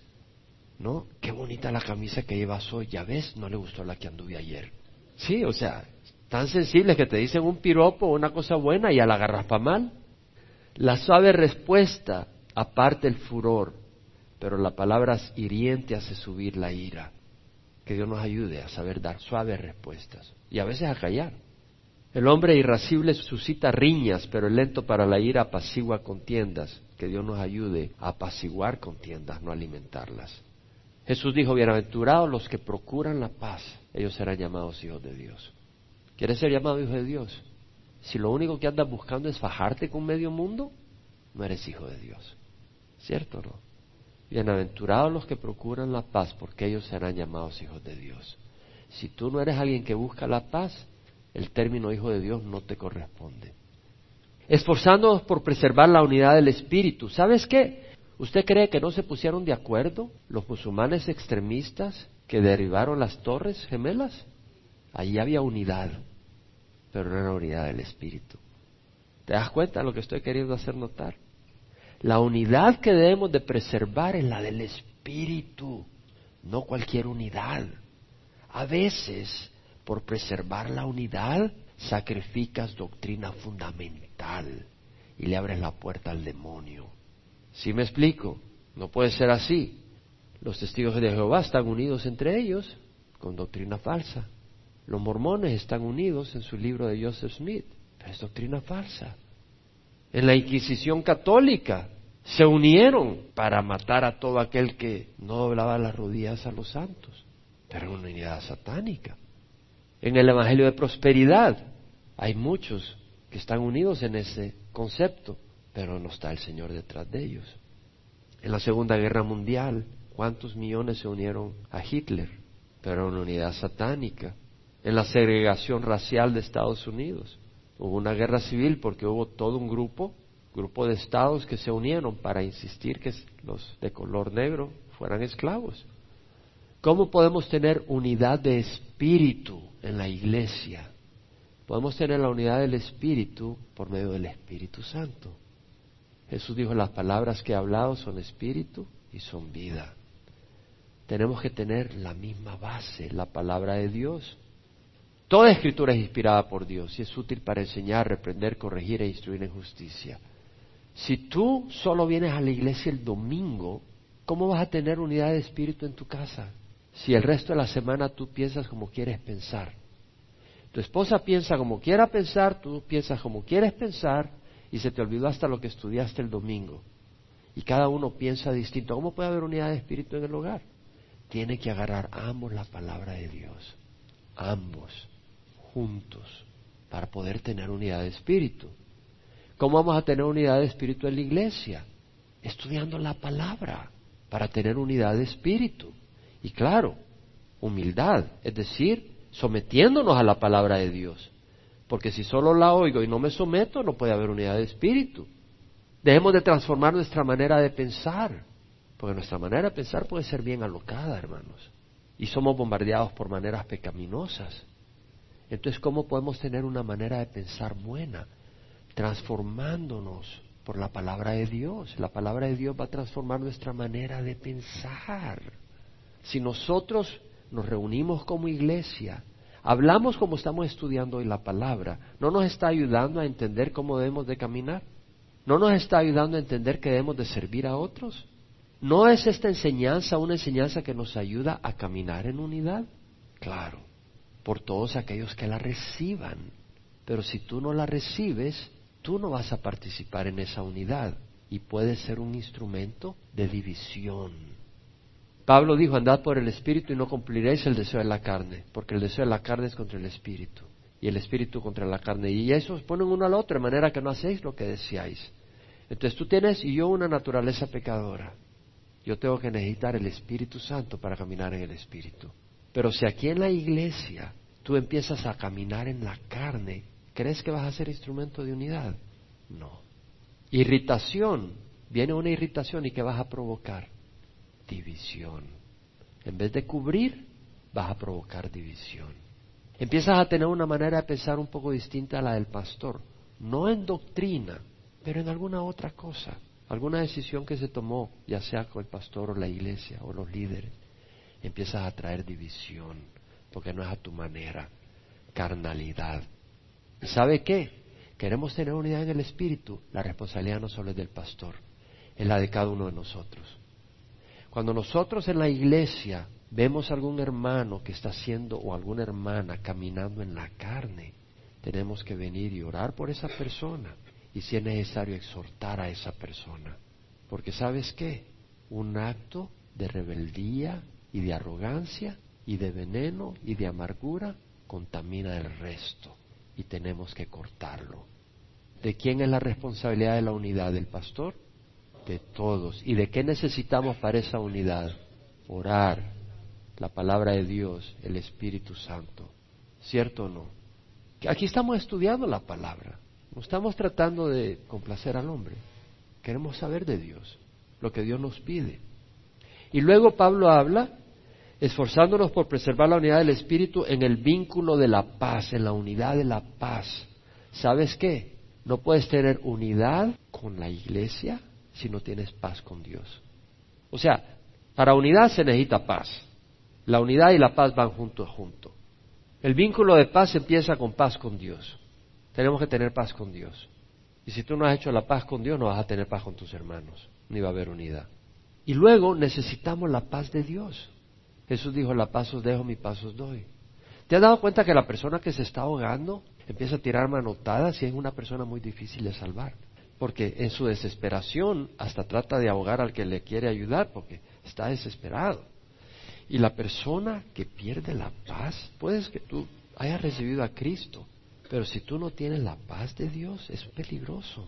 [SPEAKER 1] ¿no? Qué bonita la camisa que llevas hoy, ya ves, no le gustó la que anduve ayer. Sí, o sea, tan sensibles que te dicen un piropo o una cosa buena y ya la agarras para mal. La suave respuesta aparte el furor, pero la palabra hiriente hace subir la ira. Que Dios nos ayude a saber dar suaves respuestas y a veces a callar. El hombre irascible suscita riñas, pero el lento para la ira apacigua contiendas. Que Dios nos ayude a apaciguar contiendas, no alimentarlas. Jesús dijo, bienaventurados los que procuran la paz, ellos serán llamados hijos de Dios. ¿Quieres ser llamado hijo de Dios? Si lo único que andas buscando es fajarte con medio mundo, no eres hijo de Dios. ¿Cierto o no? Bienaventurados los que procuran la paz, porque ellos serán llamados hijos de Dios. Si tú no eres alguien que busca la paz, el término hijo de Dios no te corresponde. Esforzándonos por preservar la unidad del Espíritu. ¿Sabes qué? ¿Usted cree que no se pusieron de acuerdo los musulmanes extremistas que derribaron las torres gemelas? Allí había unidad, pero no era unidad del espíritu. ¿Te das cuenta de lo que estoy queriendo hacer notar? La unidad que debemos de preservar es la del espíritu, no cualquier unidad. A veces, por preservar la unidad, sacrificas doctrina fundamental y le abres la puerta al demonio. Si me explico? No puede ser así. Los testigos de Jehová están unidos entre ellos con doctrina falsa. Los mormones están unidos en su libro de Joseph Smith, pero es doctrina falsa. En la Inquisición católica se unieron para matar a todo aquel que no doblaba las rodillas a los santos, pero una unidad satánica. En el Evangelio de Prosperidad hay muchos que están unidos en ese concepto pero no está el Señor detrás de ellos. En la Segunda Guerra Mundial, ¿cuántos millones se unieron a Hitler? Pero una unidad satánica. En la segregación racial de Estados Unidos. Hubo una guerra civil porque hubo todo un grupo, grupo de estados que se unieron para insistir que los de color negro fueran esclavos. ¿Cómo podemos tener unidad de espíritu en la iglesia? Podemos tener la unidad del Espíritu por medio del Espíritu Santo. Jesús dijo, las palabras que he hablado son espíritu y son vida. Tenemos que tener la misma base, la palabra de Dios. Toda escritura es inspirada por Dios y es útil para enseñar, reprender, corregir e instruir en justicia. Si tú solo vienes a la iglesia el domingo, ¿cómo vas a tener unidad de espíritu en tu casa? Si el resto de la semana tú piensas como quieres pensar. Tu esposa piensa como quiera pensar, tú piensas como quieres pensar y se te olvidó hasta lo que estudiaste el domingo. Y cada uno piensa distinto. ¿Cómo puede haber unidad de espíritu en el hogar? Tiene que agarrar ambos la palabra de Dios. Ambos juntos para poder tener unidad de espíritu. ¿Cómo vamos a tener unidad de espíritu en la iglesia? Estudiando la palabra para tener unidad de espíritu. Y claro, humildad, es decir, sometiéndonos a la palabra de Dios. Porque si solo la oigo y no me someto, no puede haber unidad de espíritu. Dejemos de transformar nuestra manera de pensar, porque nuestra manera de pensar puede ser bien alocada, hermanos. Y somos bombardeados por maneras pecaminosas. Entonces, ¿cómo podemos tener una manera de pensar buena? Transformándonos por la palabra de Dios. La palabra de Dios va a transformar nuestra manera de pensar. Si nosotros nos reunimos como iglesia, hablamos como estamos estudiando hoy la palabra, ¿no nos está ayudando a entender cómo debemos de caminar? ¿No nos está ayudando a entender que debemos de servir a otros? ¿No es esta enseñanza una enseñanza que nos ayuda a caminar en unidad? Claro por todos aquellos que la reciban. Pero si tú no la recibes, tú no vas a participar en esa unidad y puede ser un instrumento de división. Pablo dijo, andad por el Espíritu y no cumpliréis el deseo de la carne, porque el deseo de la carne es contra el Espíritu y el Espíritu contra la carne. Y esos ponen uno al otro de manera que no hacéis lo que deseáis. Entonces tú tienes y yo una naturaleza pecadora. Yo tengo que necesitar el Espíritu Santo para caminar en el Espíritu. Pero si aquí en la iglesia tú empiezas a caminar en la carne, ¿crees que vas a ser instrumento de unidad? No. Irritación. Viene una irritación y ¿qué vas a provocar? División. En vez de cubrir, vas a provocar división. Empiezas a tener una manera de pensar un poco distinta a la del pastor. No en doctrina, pero en alguna otra cosa. Alguna decisión que se tomó, ya sea con el pastor o la iglesia o los líderes empiezas a traer división, porque no es a tu manera, carnalidad. ¿Y sabe qué? Queremos tener unidad en el espíritu, la responsabilidad no solo es del pastor, es la de cada uno de nosotros. Cuando nosotros en la iglesia vemos a algún hermano que está haciendo o alguna hermana caminando en la carne, tenemos que venir y orar por esa persona y si es necesario exhortar a esa persona. Porque sabes qué? Un acto de rebeldía y de arrogancia y de veneno y de amargura contamina el resto y tenemos que cortarlo. ¿De quién es la responsabilidad de la unidad? ¿Del pastor? De todos. ¿Y de qué necesitamos para esa unidad? Orar, la palabra de Dios, el Espíritu Santo. ¿Cierto o no? Aquí estamos estudiando la palabra. No estamos tratando de complacer al hombre. Queremos saber de Dios, lo que Dios nos pide. Y luego Pablo habla esforzándonos por preservar la unidad del Espíritu en el vínculo de la paz, en la unidad de la paz. ¿Sabes qué? No puedes tener unidad con la iglesia si no tienes paz con Dios. O sea, para unidad se necesita paz. La unidad y la paz van junto a junto. El vínculo de paz empieza con paz con Dios. Tenemos que tener paz con Dios. Y si tú no has hecho la paz con Dios, no vas a tener paz con tus hermanos, ni va a haber unidad. Y luego necesitamos la paz de Dios. Jesús dijo, la paz os dejo, mi paz os doy. ¿Te has dado cuenta que la persona que se está ahogando empieza a tirar manotadas y es una persona muy difícil de salvar? Porque en su desesperación hasta trata de ahogar al que le quiere ayudar porque está desesperado. Y la persona que pierde la paz, puedes que tú hayas recibido a Cristo, pero si tú no tienes la paz de Dios, es peligroso,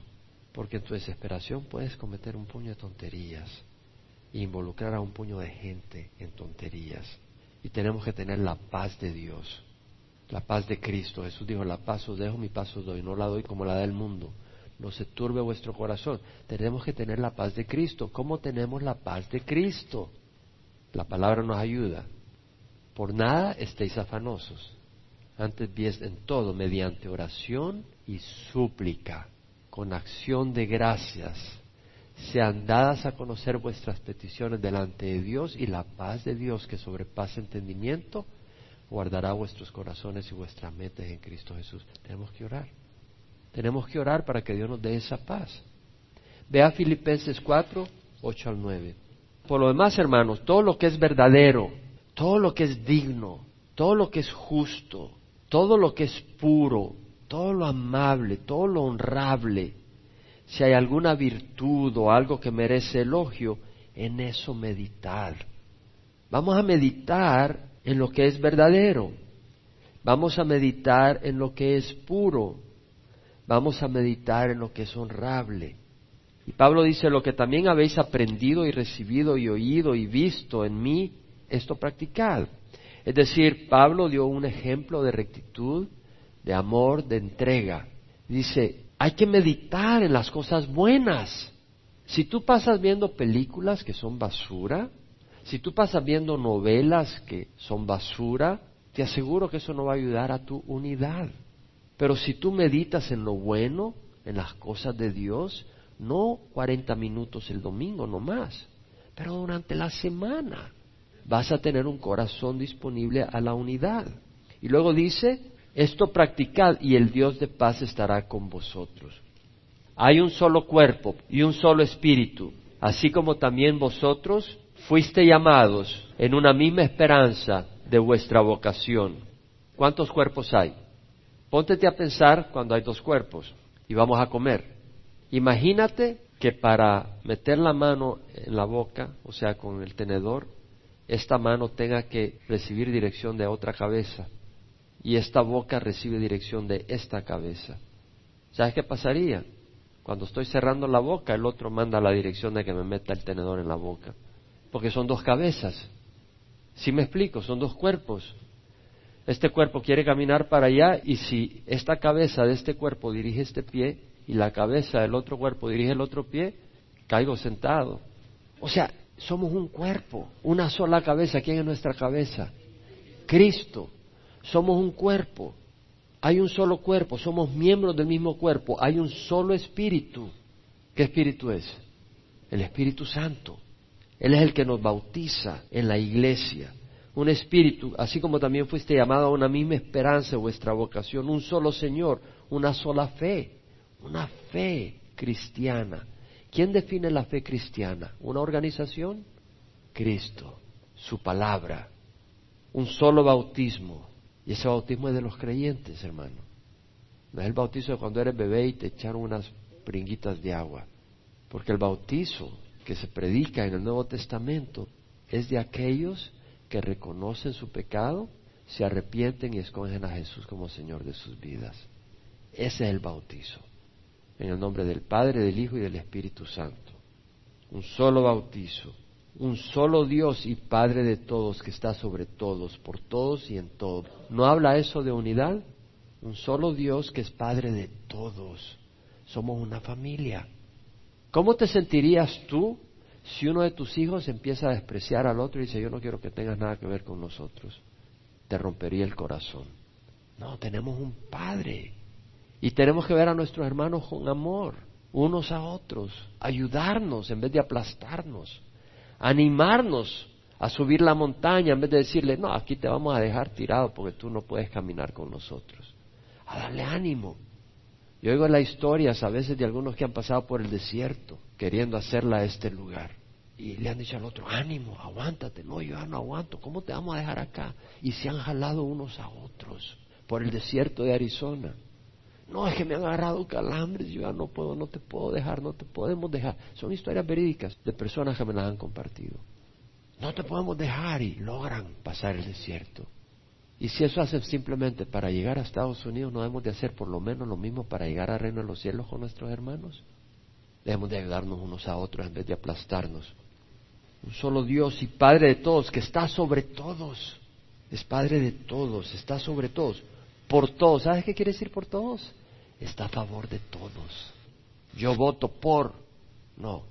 [SPEAKER 1] porque en tu desesperación puedes cometer un puño de tonterías involucrar a un puño de gente en tonterías. Y tenemos que tener la paz de Dios, la paz de Cristo. Jesús dijo, la paz os dejo, mi paz os doy, no la doy como la da el mundo. No se turbe vuestro corazón. Tenemos que tener la paz de Cristo. ¿Cómo tenemos la paz de Cristo? La palabra nos ayuda. Por nada estéis afanosos. Antes bien en todo, mediante oración y súplica, con acción de gracias, sean dadas a conocer vuestras peticiones delante de Dios y la paz de Dios que sobrepasa entendimiento, guardará vuestros corazones y vuestras mentes en Cristo Jesús. Tenemos que orar. Tenemos que orar para que Dios nos dé esa paz. Vea Filipenses 4, 8 al 9. Por lo demás, hermanos, todo lo que es verdadero, todo lo que es digno, todo lo que es justo, todo lo que es puro, todo lo amable, todo lo honrable, si hay alguna virtud o algo que merece elogio, en eso meditar. Vamos a meditar en lo que es verdadero. Vamos a meditar en lo que es puro. Vamos a meditar en lo que es honrable. Y Pablo dice, lo que también habéis aprendido y recibido y oído y visto en mí, esto practicad. Es decir, Pablo dio un ejemplo de rectitud, de amor, de entrega. Dice, hay que meditar en las cosas buenas. Si tú pasas viendo películas que son basura, si tú pasas viendo novelas que son basura, te aseguro que eso no va a ayudar a tu unidad. Pero si tú meditas en lo bueno, en las cosas de Dios, no 40 minutos el domingo, no más, pero durante la semana vas a tener un corazón disponible a la unidad. Y luego dice, esto practicad y el Dios de paz estará con vosotros. Hay un solo cuerpo y un solo espíritu, así como también vosotros fuiste llamados en una misma esperanza de vuestra vocación. ¿Cuántos cuerpos hay? Póntete a pensar cuando hay dos cuerpos y vamos a comer. Imagínate que para meter la mano en la boca, o sea, con el tenedor, esta mano tenga que recibir dirección de otra cabeza y esta boca recibe dirección de esta cabeza. ¿Sabes qué pasaría? Cuando estoy cerrando la boca, el otro manda la dirección de que me meta el tenedor en la boca porque son dos cabezas. Si me explico, son dos cuerpos. Este cuerpo quiere caminar para allá y si esta cabeza de este cuerpo dirige este pie y la cabeza del otro cuerpo dirige el otro pie, caigo sentado. O sea, somos un cuerpo, una sola cabeza. ¿Quién es nuestra cabeza? Cristo. Somos un cuerpo. Hay un solo cuerpo, somos miembros del mismo cuerpo. Hay un solo espíritu. ¿Qué espíritu es? El Espíritu Santo. Él es el que nos bautiza en la iglesia. Un espíritu, así como también fuiste llamado a una misma esperanza vuestra vocación, un solo Señor, una sola fe, una fe cristiana. ¿Quién define la fe cristiana? ¿Una organización? Cristo, su palabra, un solo bautismo. Y ese bautismo es de los creyentes, hermano. No es el bautizo de cuando eres bebé y te echaron unas pringuitas de agua. Porque el bautizo que se predica en el Nuevo Testamento es de aquellos que reconocen su pecado, se arrepienten y escogen a Jesús como Señor de sus vidas. Ese es el bautizo. En el nombre del Padre, del Hijo y del Espíritu Santo. Un solo bautizo. Un solo Dios y Padre de todos que está sobre todos, por todos y en todo. ¿No habla eso de unidad? Un solo Dios que es Padre de todos. Somos una familia. ¿Cómo te sentirías tú si uno de tus hijos empieza a despreciar al otro y dice, yo no quiero que tengas nada que ver con nosotros? Te rompería el corazón. No, tenemos un Padre. Y tenemos que ver a nuestros hermanos con amor, unos a otros, ayudarnos en vez de aplastarnos, animarnos a subir la montaña en vez de decirle, no, aquí te vamos a dejar tirado porque tú no puedes caminar con nosotros. A darle ánimo. Yo oigo las historias a veces de algunos que han pasado por el desierto queriendo hacerla a este lugar. Y le han dicho al otro, ánimo, aguántate. No, yo ya no aguanto. ¿Cómo te vamos a dejar acá? Y se han jalado unos a otros por el desierto de Arizona. No, es que me han agarrado calambres, yo ya no puedo, no te puedo dejar, no te podemos dejar. Son historias verídicas de personas que me las han compartido. No te podemos dejar y logran pasar el desierto. Y si eso hace simplemente para llegar a Estados Unidos, ¿no debemos de hacer por lo menos lo mismo para llegar al reino de los cielos con nuestros hermanos? Debemos de ayudarnos unos a otros en vez de aplastarnos. Un solo Dios y Padre de todos, que está sobre todos. Es Padre de todos, está sobre todos. Por todos. ¿Sabes qué quiere decir por todos? Está a favor de todos. Yo voto por. No,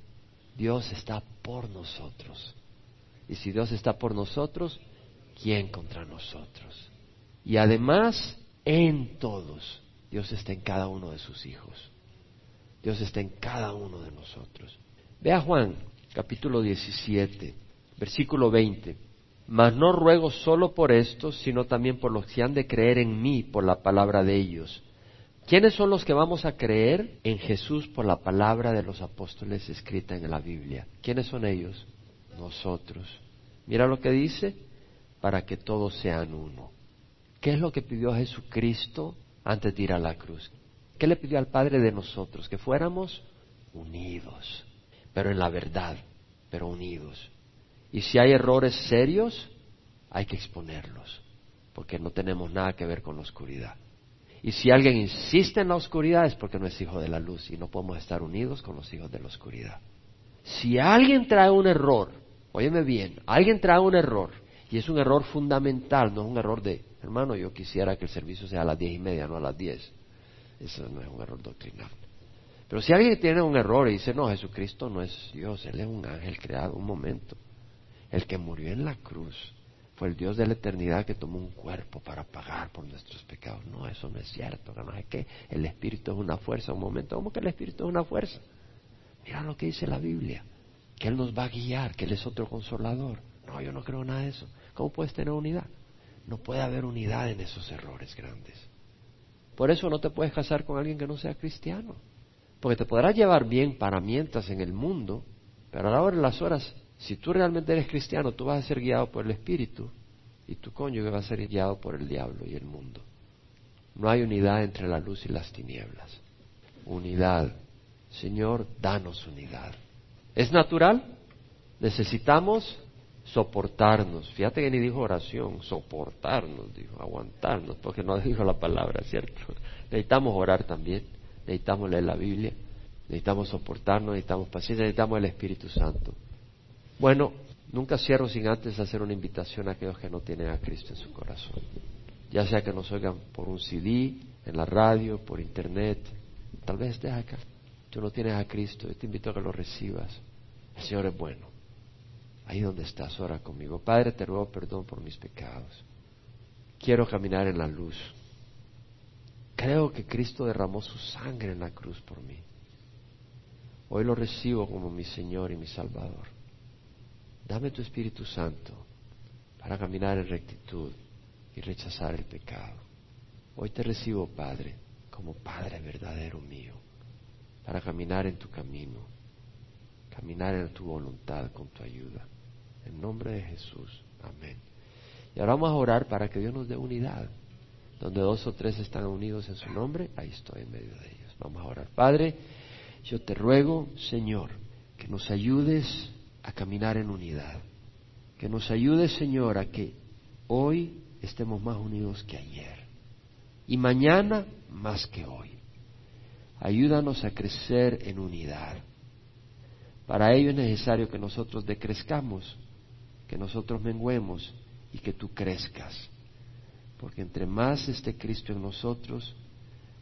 [SPEAKER 1] Dios está por nosotros. Y si Dios está por nosotros, ¿quién contra nosotros? Y además en todos. Dios está en cada uno de sus hijos. Dios está en cada uno de nosotros. Vea Juan, capítulo 17, versículo 20. Mas no ruego solo por estos, sino también por los que han de creer en mí por la palabra de ellos. ¿Quiénes son los que vamos a creer en Jesús por la palabra de los apóstoles escrita en la Biblia? ¿Quiénes son ellos? Nosotros. Mira lo que dice, para que todos sean uno. ¿Qué es lo que pidió Jesucristo antes de ir a la cruz? ¿Qué le pidió al Padre de nosotros? Que fuéramos unidos, pero en la verdad, pero unidos. Y si hay errores serios, hay que exponerlos, porque no tenemos nada que ver con la oscuridad. Y si alguien insiste en la oscuridad es porque no es hijo de la luz y no podemos estar unidos con los hijos de la oscuridad. Si alguien trae un error, óyeme bien, alguien trae un error y es un error fundamental, no es un error de, hermano, yo quisiera que el servicio sea a las diez y media, no a las diez. Eso no es un error doctrinal. Pero si alguien tiene un error y dice, no, Jesucristo no es Dios, Él es un ángel creado, un momento. El que murió en la cruz fue el Dios de la eternidad que tomó un cuerpo para pagar por nuestros pecados. No, eso no es cierto, no es que el Espíritu es una fuerza, un momento, ¿cómo que el Espíritu es una fuerza? Mira lo que dice la Biblia, que Él nos va a guiar, que Él es otro consolador. No, yo no creo nada de eso. ¿Cómo puedes tener unidad? No puede haber unidad en esos errores grandes. Por eso no te puedes casar con alguien que no sea cristiano. Porque te podrás llevar bien para mientras en el mundo, pero a la hora de las horas, si tú realmente eres cristiano, tú vas a ser guiado por el Espíritu y tu cónyuge va a ser guiado por el diablo y el mundo. No hay unidad entre la luz y las tinieblas. Unidad. Señor, danos unidad. ¿Es natural? Necesitamos soportarnos. Fíjate que ni dijo oración, soportarnos, dijo, aguantarnos, porque no [laughs] dijo la palabra, ¿cierto? Necesitamos orar también, necesitamos leer la Biblia, necesitamos soportarnos, necesitamos paciencia, necesitamos el Espíritu Santo. Bueno, nunca cierro sin antes hacer una invitación a aquellos que no tienen a Cristo en su corazón. Ya sea que nos oigan por un CD, en la radio, por internet, tal vez estés acá. Tú no tienes a Cristo, yo te invito a que lo recibas. El Señor es bueno. Ahí donde estás, ora conmigo. Padre, te ruego perdón por mis pecados. Quiero caminar en la luz. Creo que Cristo derramó su sangre en la cruz por mí. Hoy lo recibo como mi Señor y mi Salvador. Dame tu Espíritu Santo para caminar en rectitud y rechazar el pecado. Hoy te recibo, Padre, como Padre verdadero mío, para caminar en tu camino, caminar en tu voluntad con tu ayuda. En nombre de Jesús. Amén. Y ahora vamos a orar para que Dios nos dé unidad. Donde dos o tres están unidos en su nombre, ahí estoy en medio de ellos. Vamos a orar. Padre, yo te ruego, Señor, que nos ayudes a caminar en unidad. Que nos ayudes, Señor, a que hoy estemos más unidos que ayer. Y mañana más que hoy. Ayúdanos a crecer en unidad. Para ello es necesario que nosotros decrezcamos que nosotros menguemos y que tú crezcas. Porque entre más esté Cristo en nosotros,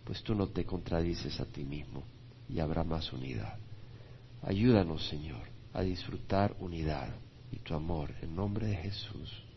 [SPEAKER 1] pues tú no te contradices a ti mismo y habrá más unidad. Ayúdanos, Señor, a disfrutar unidad y tu amor en nombre de Jesús.